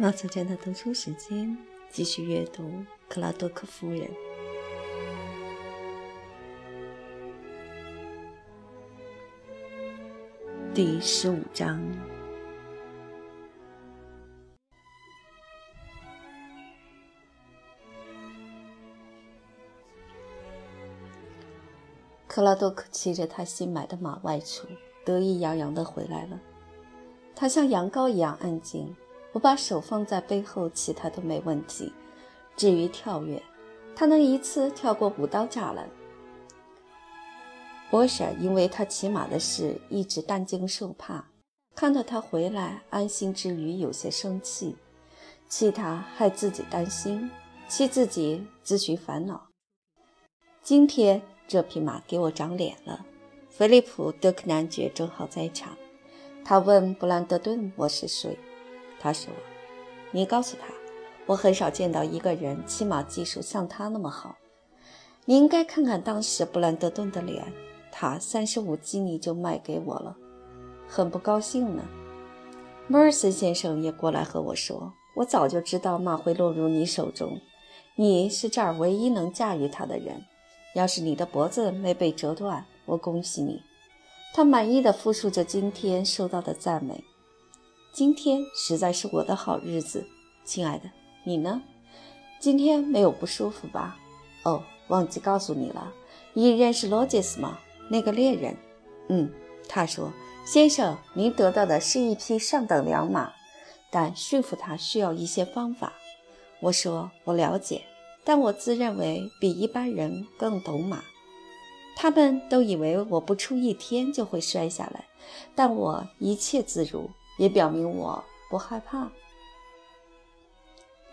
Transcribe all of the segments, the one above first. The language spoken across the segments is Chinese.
毛小娟的读书时间，继续阅读《克拉多克夫人》第十五章。克拉多克骑着他新买的马外出，得意洋洋地回来了。他像羊羔一样安静。我把手放在背后，其他都没问题。至于跳跃，他能一次跳过五道栅栏。波婶因为他骑马的事一直担惊受怕，看到他回来，安心之余有些生气，气他害自己担心，气自己自寻烦恼。今天这匹马给我长脸了。菲利普·德克男爵正好在场，他问布兰德顿：“我是谁？”他说：“你告诉他，我很少见到一个人骑马技术像他那么好。你应该看看当时布兰德顿的脸，他三十五基尼就卖给我了，很不高兴呢。莫尔森先生也过来和我说，我早就知道马会落入你手中，你是这儿唯一能驾驭它的人。要是你的脖子没被折断，我恭喜你。”他满意的复述着今天受到的赞美。今天实在是我的好日子，亲爱的，你呢？今天没有不舒服吧？哦，忘记告诉你了，你认识罗杰斯吗？那个猎人。嗯，他说，先生，您得到的是一匹上等良马，但驯服它需要一些方法。我说，我了解，但我自认为比一般人更懂马。他们都以为我不出一天就会摔下来，但我一切自如。也表明我不害怕。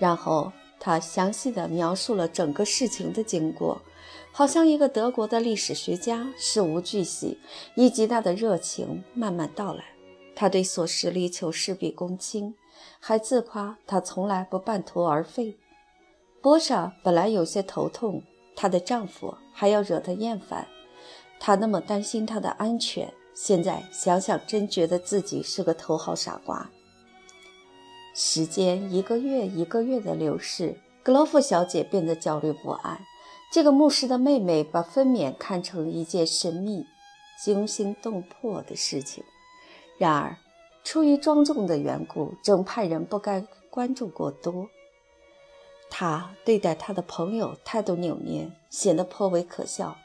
然后他详细的描述了整个事情的经过，好像一个德国的历史学家，事无巨细，以极大的热情慢慢道来。他对所事力求事必躬亲，还自夸他从来不半途而废。波莎本来有些头痛，她的丈夫还要惹她厌烦，她那么担心她的安全。现在想想，真觉得自己是个头号傻瓜。时间一个月一个月的流逝，格罗夫小姐变得焦虑不安。这个牧师的妹妹把分娩看成一件神秘、惊心动魄的事情。然而，出于庄重的缘故，正派人不该关注过多。他对待他的朋友态度扭捏，显得颇为可笑。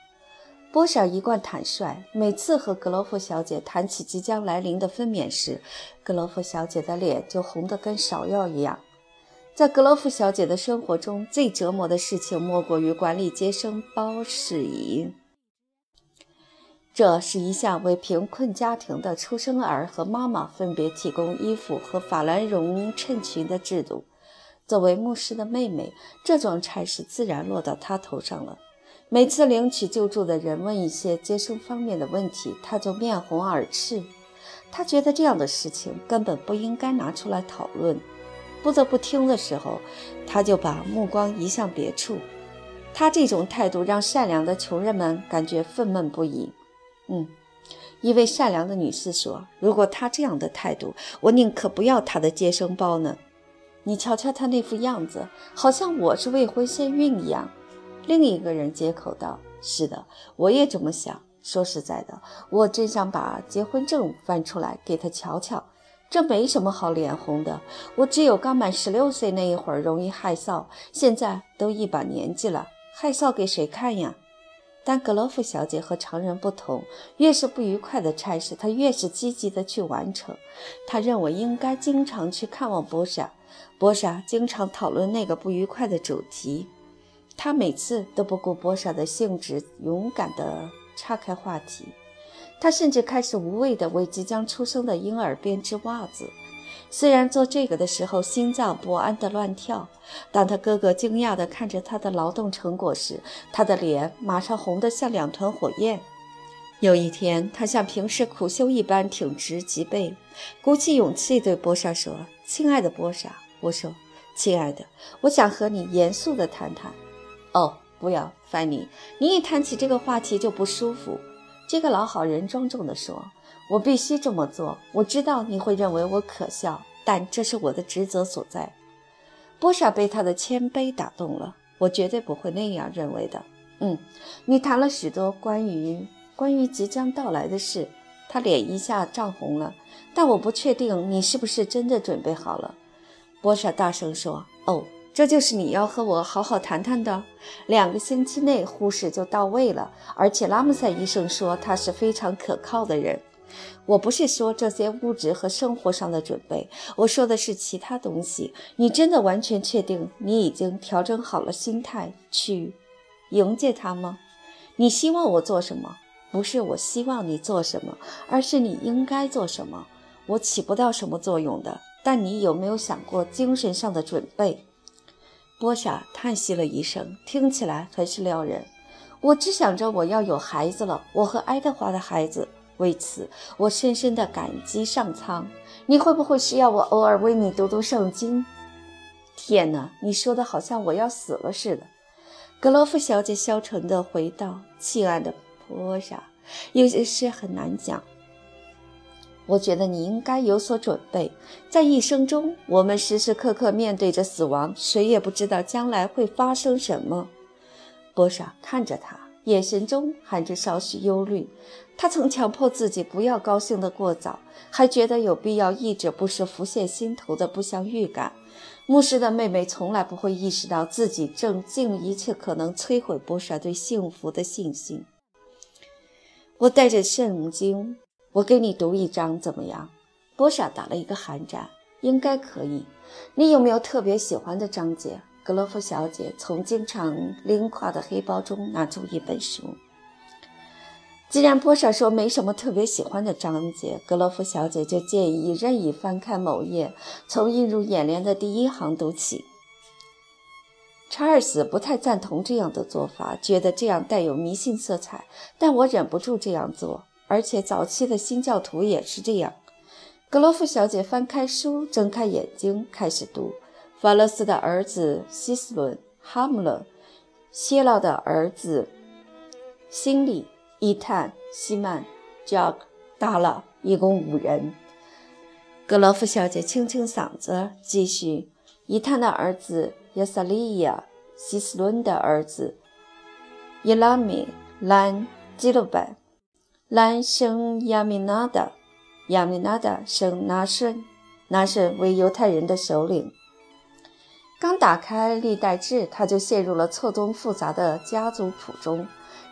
波莎一贯坦率，每次和格罗夫小姐谈起即将来临的分娩时，格罗夫小姐的脸就红得跟芍药一样。在格罗夫小姐的生活中最折磨的事情，莫过于管理接生包事宜。这是一项为贫困家庭的出生儿和妈妈分别提供衣服和法兰绒衬裙的制度。作为牧师的妹妹，这桩差事自然落到她头上了。每次领取救助的人问一些接生方面的问题，他就面红耳赤。他觉得这样的事情根本不应该拿出来讨论。不得不听的时候，他就把目光移向别处。他这种态度让善良的穷人们感觉愤懑不已。嗯，一位善良的女士说：“如果他这样的态度，我宁可不要他的接生包呢。你瞧瞧他那副样子，好像我是未婚先孕一样。”另一个人接口道：“是的，我也这么想。说实在的，我真想把结婚证翻出来给他瞧瞧。这没什么好脸红的。我只有刚满十六岁那一会儿容易害臊，现在都一把年纪了，害臊给谁看呀？”但格罗夫小姐和常人不同，越是不愉快的差事，她越是积极的去完成。她认为应该经常去看望波莎，波莎经常讨论那个不愉快的主题。他每次都不顾波莎的兴致，勇敢地岔开话题。他甚至开始无谓地为即将出生的婴儿编织袜子。虽然做这个的时候心脏不安地乱跳，当他哥哥惊讶地看着他的劳动成果时，他的脸马上红得像两团火焰。有一天，他像平时苦修一般挺直脊背，鼓起勇气对波莎说：“亲爱的波莎，我说，亲爱的，我想和你严肃地谈谈。”哦，不要，范尼，你一谈起这个话题就不舒服。这个老好人庄重地说：“我必须这么做。我知道你会认为我可笑，但这是我的职责所在。波莎被他的谦卑打动了，我绝对不会那样认为的。嗯，你谈了许多关于关于即将到来的事。他脸一下涨红了，但我不确定你是不是真的准备好了。波莎大声说：“哦，这就是你要和我好好谈谈的。两个星期内护士就到位了，而且拉姆塞医生说他是非常可靠的人。我不是说这些物质和生活上的准备，我说的是其他东西。你真的完全确定你已经调整好了心态去迎接他吗？你希望我做什么？”不是我希望你做什么，而是你应该做什么。我起不到什么作用的。但你有没有想过精神上的准备？波莎叹息了一声，听起来很是撩人。我只想着我要有孩子了，我和爱德华的孩子。为此，我深深的感激上苍。你会不会需要我偶尔为你读读圣经？天哪，你说的好像我要死了似的。格罗夫小姐消沉地回道：“亲爱的。”多少？有些事很难讲。我觉得你应该有所准备。在一生中，我们时时刻刻面对着死亡，谁也不知道将来会发生什么。波莎看着他，眼神中含着少许忧虑。他曾强迫自己不要高兴得过早，还觉得有必要抑制不时浮现心头的不祥预感。牧师的妹妹从来不会意识到自己正尽一切可能摧毁波莎对幸福的信心。我带着圣经，我给你读一章，怎么样？波莎打了一个寒战，应该可以。你有没有特别喜欢的章节？格罗夫小姐从经常拎挎的黑包中拿出一本书。既然波莎说没什么特别喜欢的章节，格罗夫小姐就建议任意翻开某页，从映入眼帘的第一行读起。查尔斯不太赞同这样的做法，觉得这样带有迷信色彩。但我忍不住这样做，而且早期的新教徒也是这样。格罗夫小姐翻开书，睁开眼睛，开始读：法勒斯的儿子希斯伦、哈姆勒、谢老的儿子辛里、伊坦、西曼、贾克、达拉，一共五人。格罗夫小姐清清嗓子，继续：伊坦的儿子。亚萨利亚、希斯伦的儿子伊拉米、兰基鲁拜、兰生亚米纳达、亚米纳达生拿顺，拿顺为犹太人的首领。刚打开历代志，他就陷入了错综复杂的家族谱中。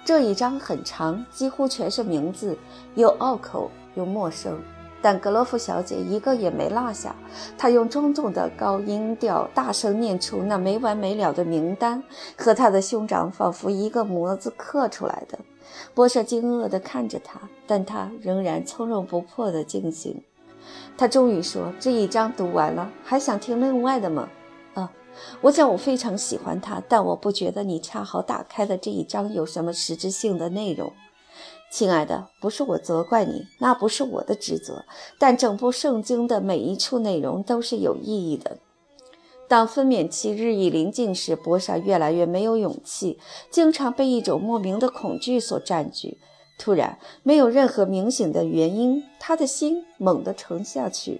这一章很长，几乎全是名字，又拗口又陌生。但格罗夫小姐一个也没落下，她用庄重的高音调大声念出那没完没了的名单，和她的兄长仿佛一个模子刻出来的。波舍惊愕地看着他，但他仍然从容不迫地进行。他终于说：“这一章读完了，还想听另外的吗？”“啊，我想我非常喜欢它，但我不觉得你恰好打开的这一章有什么实质性的内容。”亲爱的，不是我责怪你，那不是我的职责。但整部圣经的每一处内容都是有意义的。当分娩期日益临近时，波莎越来越没有勇气，经常被一种莫名的恐惧所占据。突然，没有任何明显的原因，他的心猛地沉下去，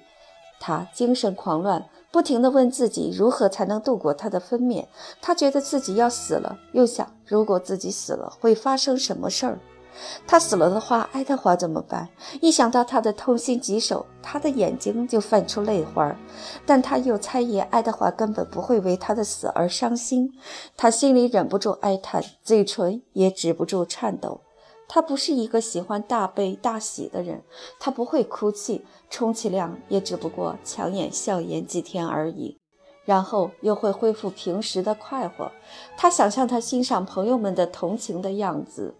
他精神狂乱，不停地问自己如何才能度过他的分娩。他觉得自己要死了，又想如果自己死了会发生什么事儿。他死了的话，爱德华怎么办？一想到他的痛心疾首，他的眼睛就泛出泪花。但他又猜疑爱德华根本不会为他的死而伤心。他心里忍不住哀叹，嘴唇也止不住颤抖。他不是一个喜欢大悲大喜的人，他不会哭泣，充其量也只不过强颜笑颜几天而已，然后又会恢复平时的快活。他想象他欣赏朋友们的同情的样子。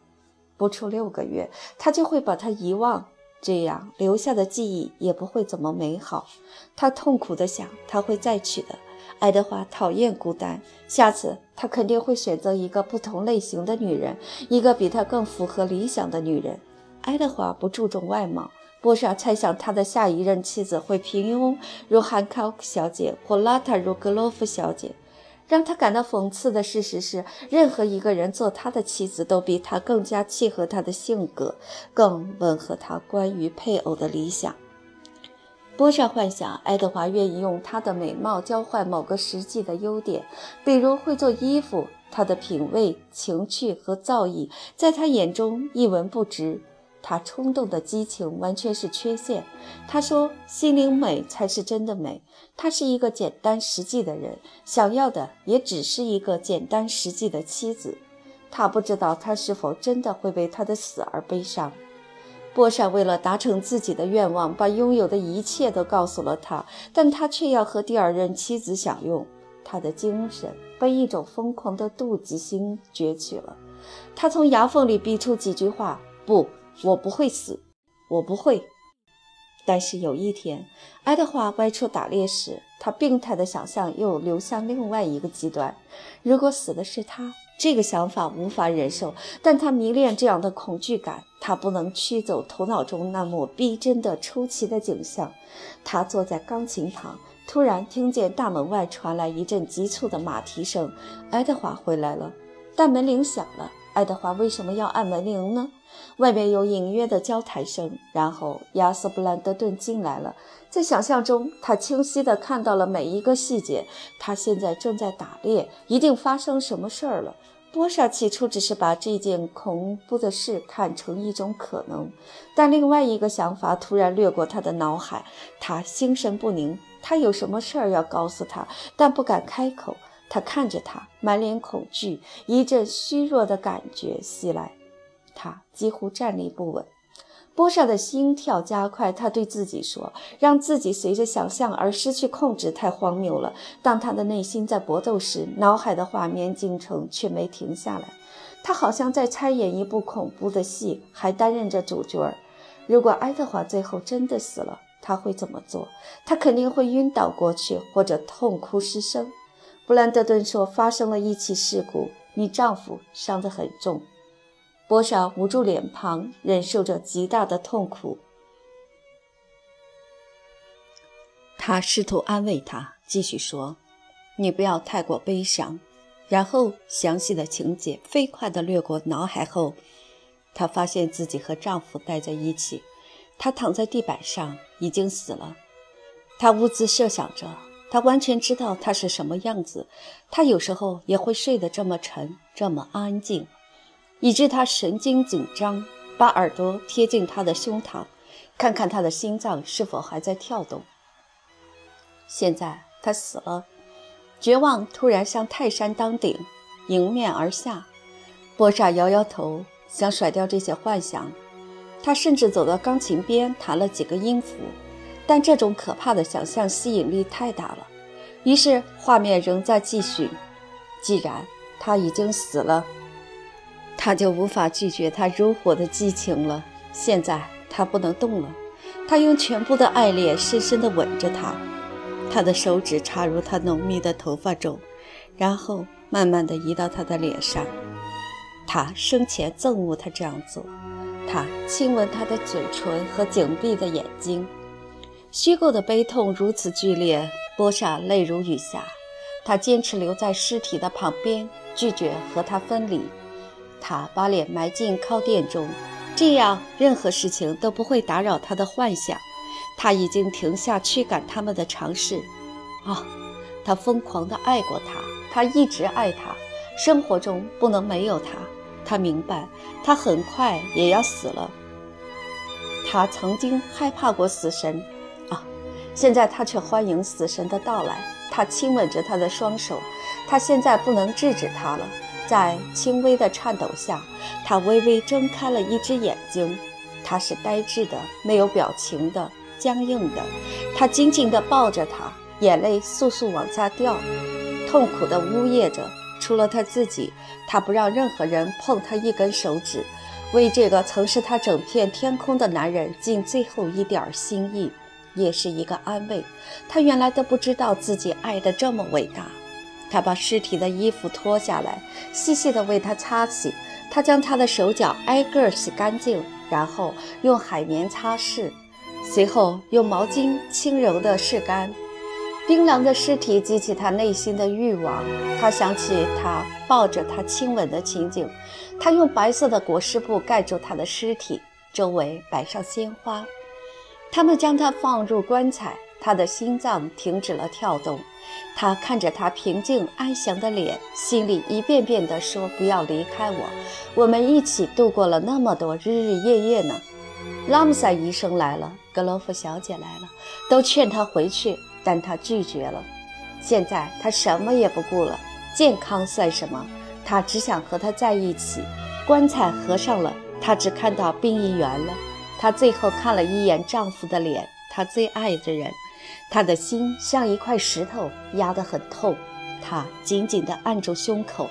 不出六个月，他就会把他遗忘，这样留下的记忆也不会怎么美好。他痛苦地想，他会再娶的。爱德华讨厌孤单，下次他肯定会选择一个不同类型的女人，一个比他更符合理想的女人。爱德华不注重外貌，波莎猜想他的下一任妻子会平庸如汉考克小姐，或邋遢如格洛夫小姐。让他感到讽刺的事实是，任何一个人做他的妻子，都比他更加契合他的性格，更吻合他关于配偶的理想。波莎幻想爱德华愿意用他的美貌交换某个实际的优点，比如会做衣服。他的品味、情趣和造诣，在他眼中一文不值。他冲动的激情完全是缺陷。他说：“心灵美才是真的美。”他是一个简单实际的人，想要的也只是一个简单实际的妻子。他不知道他是否真的会为他的死而悲伤。波善为了达成自己的愿望，把拥有的一切都告诉了他，但他却要和第二任妻子享用。他的精神被一种疯狂的妒忌心攫取了。他从牙缝里逼出几句话：“不，我不会死，我不会。”但是有一天，爱德华外出打猎时，他病态的想象又流向另外一个极端：如果死的是他，这个想法无法忍受。但他迷恋这样的恐惧感，他不能驱走头脑中那抹逼真的出奇的景象。他坐在钢琴旁。突然听见大门外传来一阵急促的马蹄声，爱德华回来了。但门铃响了，爱德华为什么要按门铃呢？外面有隐约的交谈声，然后亚瑟·布兰德顿进来了。在想象中，他清晰地看到了每一个细节。他现在正在打猎，一定发生什么事儿了。波莎起初只是把这件恐怖的事看成一种可能，但另外一个想法突然掠过他的脑海，他心神不宁。他有什么事儿要告诉他，但不敢开口。他看着他，满脸恐惧，一阵虚弱的感觉袭来，他几乎站立不稳。波莎的心跳加快，他对自己说：“让自己随着想象而失去控制，太荒谬了。”当他的内心在搏斗时，脑海的画面进程却没停下来。他好像在参演一部恐怖的戏，还担任着主角。如果爱德华最后真的死了，他会怎么做？他肯定会晕倒过去，或者痛哭失声。布兰德顿说：“发生了一起事故，你丈夫伤得很重。”波莎捂住脸庞，忍受着极大的痛苦。他试图安慰她，继续说：“你不要太过悲伤。”然后详细的情节飞快地掠过脑海后，她发现自己和丈夫待在一起。他躺在地板上，已经死了。他兀自设想着，他完全知道他是什么样子。他有时候也会睡得这么沉，这么安静，以致他神经紧张，把耳朵贴近他的胸膛，看看他的心脏是否还在跳动。现在他死了，绝望突然像泰山当顶，迎面而下。波莎摇摇头，想甩掉这些幻想。他甚至走到钢琴边弹了几个音符，但这种可怕的想象吸引力太大了，于是画面仍在继续。既然他已经死了，他就无法拒绝他如火的激情了。现在他不能动了，他用全部的爱恋深深地吻着她，他的手指插入她浓密的头发中，然后慢慢地移到她的脸上。他生前憎恶他这样做。他亲吻她的嘴唇和紧闭的眼睛，虚构的悲痛如此剧烈，波莎泪如雨下。他坚持留在尸体的旁边，拒绝和他分离。他把脸埋进靠垫中，这样任何事情都不会打扰他的幻想。他已经停下驱赶他们的尝试。啊，他疯狂地爱过她，他一直爱她，生活中不能没有她。他明白，他很快也要死了。他曾经害怕过死神，现在他却欢迎死神的到来。他亲吻着他的双手，他现在不能制止他了。在轻微的颤抖下，他微微睁开了一只眼睛。他是呆滞的，没有表情的，僵硬的。他紧紧地抱着他，眼泪簌簌往下掉，痛苦地呜咽着。除了他自己，他不让任何人碰他一根手指，为这个曾是他整片天空的男人尽最后一点心意，也是一个安慰。他原来都不知道自己爱的这么伟大。他把尸体的衣服脱下来，细细的为他擦洗。他将他的手脚挨个洗干净，然后用海绵擦拭，随后用毛巾轻柔的拭干。冰凉的尸体激起他内心的欲望。他想起他抱着他亲吻的情景。他用白色的裹尸布盖住他的尸体，周围摆上鲜花。他们将他放入棺材，他的心脏停止了跳动。他看着他平静安详的脸，心里一遍遍地说：“不要离开我，我们一起度过了那么多日日夜夜呢。”拉姆塞医生来了，格罗夫小姐来了，都劝他回去，但他拒绝了。现在他什么也不顾了，健康算什么？他只想和他在一起。棺材合上了，他只看到殡仪员了。她最后看了一眼丈夫的脸，她最爱的人。她的心像一块石头，压得很痛。她紧紧地按住胸口。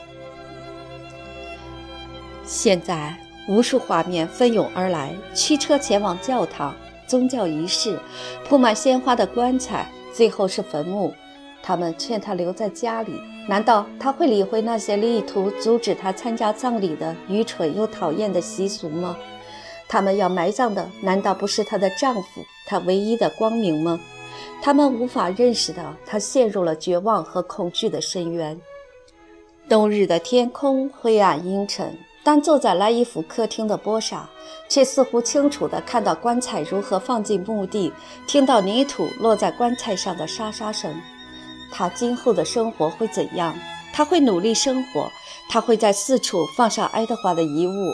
现在，无数画面蜂拥而来：驱车前往教堂，宗教仪式，铺满鲜花的棺材，最后是坟墓。他们劝她留在家里，难道他会理会那些力图阻止他参加葬礼的愚蠢又讨厌的习俗吗？他们要埋葬的，难道不是她的丈夫，她唯一的光明吗？他们无法认识到，她陷入了绝望和恐惧的深渊。冬日的天空灰暗阴沉，但坐在莱伊夫客厅的波莎，却似乎清楚地看到棺材如何放进墓地，听到泥土落在棺材上的沙沙声。她今后的生活会怎样？她会努力生活，她会在四处放上爱德华的遗物，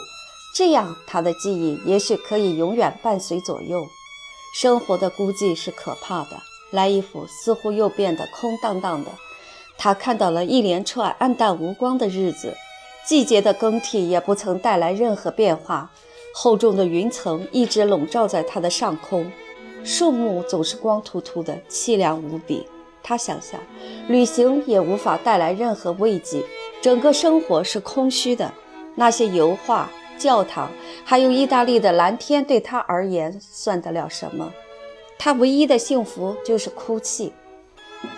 这样他的记忆也许可以永远伴随左右。生活的孤寂是可怕的。莱伊夫似乎又变得空荡荡的。他看到了一连串暗淡无光的日子，季节的更替也不曾带来任何变化。厚重的云层一直笼罩在他的上空，树木总是光秃秃的，凄凉无比。他想象，旅行也无法带来任何慰藉，整个生活是空虚的。那些油画、教堂，还有意大利的蓝天，对他而言算得了什么？他唯一的幸福就是哭泣。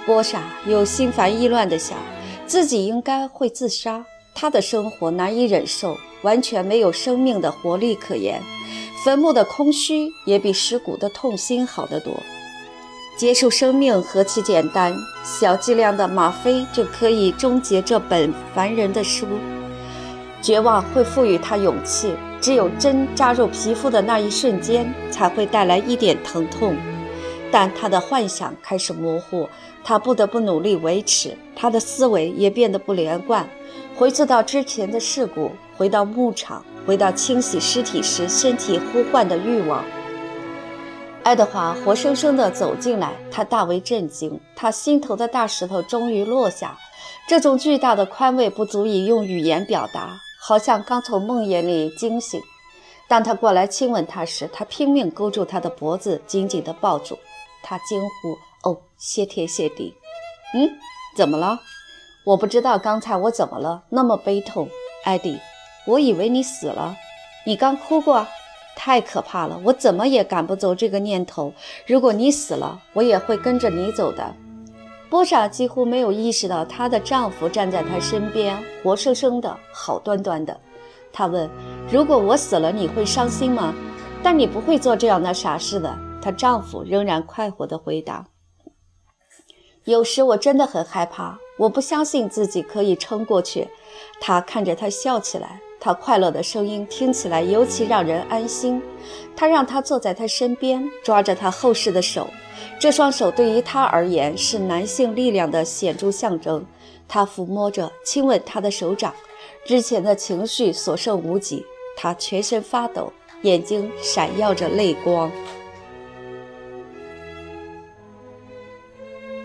波莎又心烦意乱地想，自己应该会自杀。他的生活难以忍受，完全没有生命的活力可言。坟墓的空虚也比尸骨的痛心好得多。结束生命何其简单，小剂量的吗啡就可以终结这本烦人的书。绝望会赋予他勇气。只有针扎入皮肤的那一瞬间，才会带来一点疼痛。但他的幻想开始模糊，他不得不努力维持。他的思维也变得不连贯，回溯到之前的事故，回到牧场，回到清洗尸体时身体呼唤的欲望。爱德华活生生地走进来，他大为震惊。他心头的大石头终于落下，这种巨大的宽慰不足以用语言表达。好像刚从梦魇里惊醒。当他过来亲吻她时，他拼命勾住她的脖子，紧紧地抱住。他惊呼：“哦，谢天谢地！嗯，怎么了？我不知道刚才我怎么了，那么悲痛。艾迪，我以为你死了。你刚哭过，太可怕了！我怎么也赶不走这个念头。如果你死了，我也会跟着你走的。”波莎几乎没有意识到她的丈夫站在她身边，活生生的，好端端的。她问：“如果我死了，你会伤心吗？”“但你不会做这样的傻事的。”她丈夫仍然快活地回答。“有时我真的很害怕，我不相信自己可以撑过去。”他看着她笑起来，他快乐的声音听起来尤其让人安心。他让她坐在他身边，抓着她厚实的手。这双手对于他而言是男性力量的显著象征。他抚摸着、亲吻她的手掌，之前的情绪所剩无几。他全身发抖，眼睛闪耀着泪光。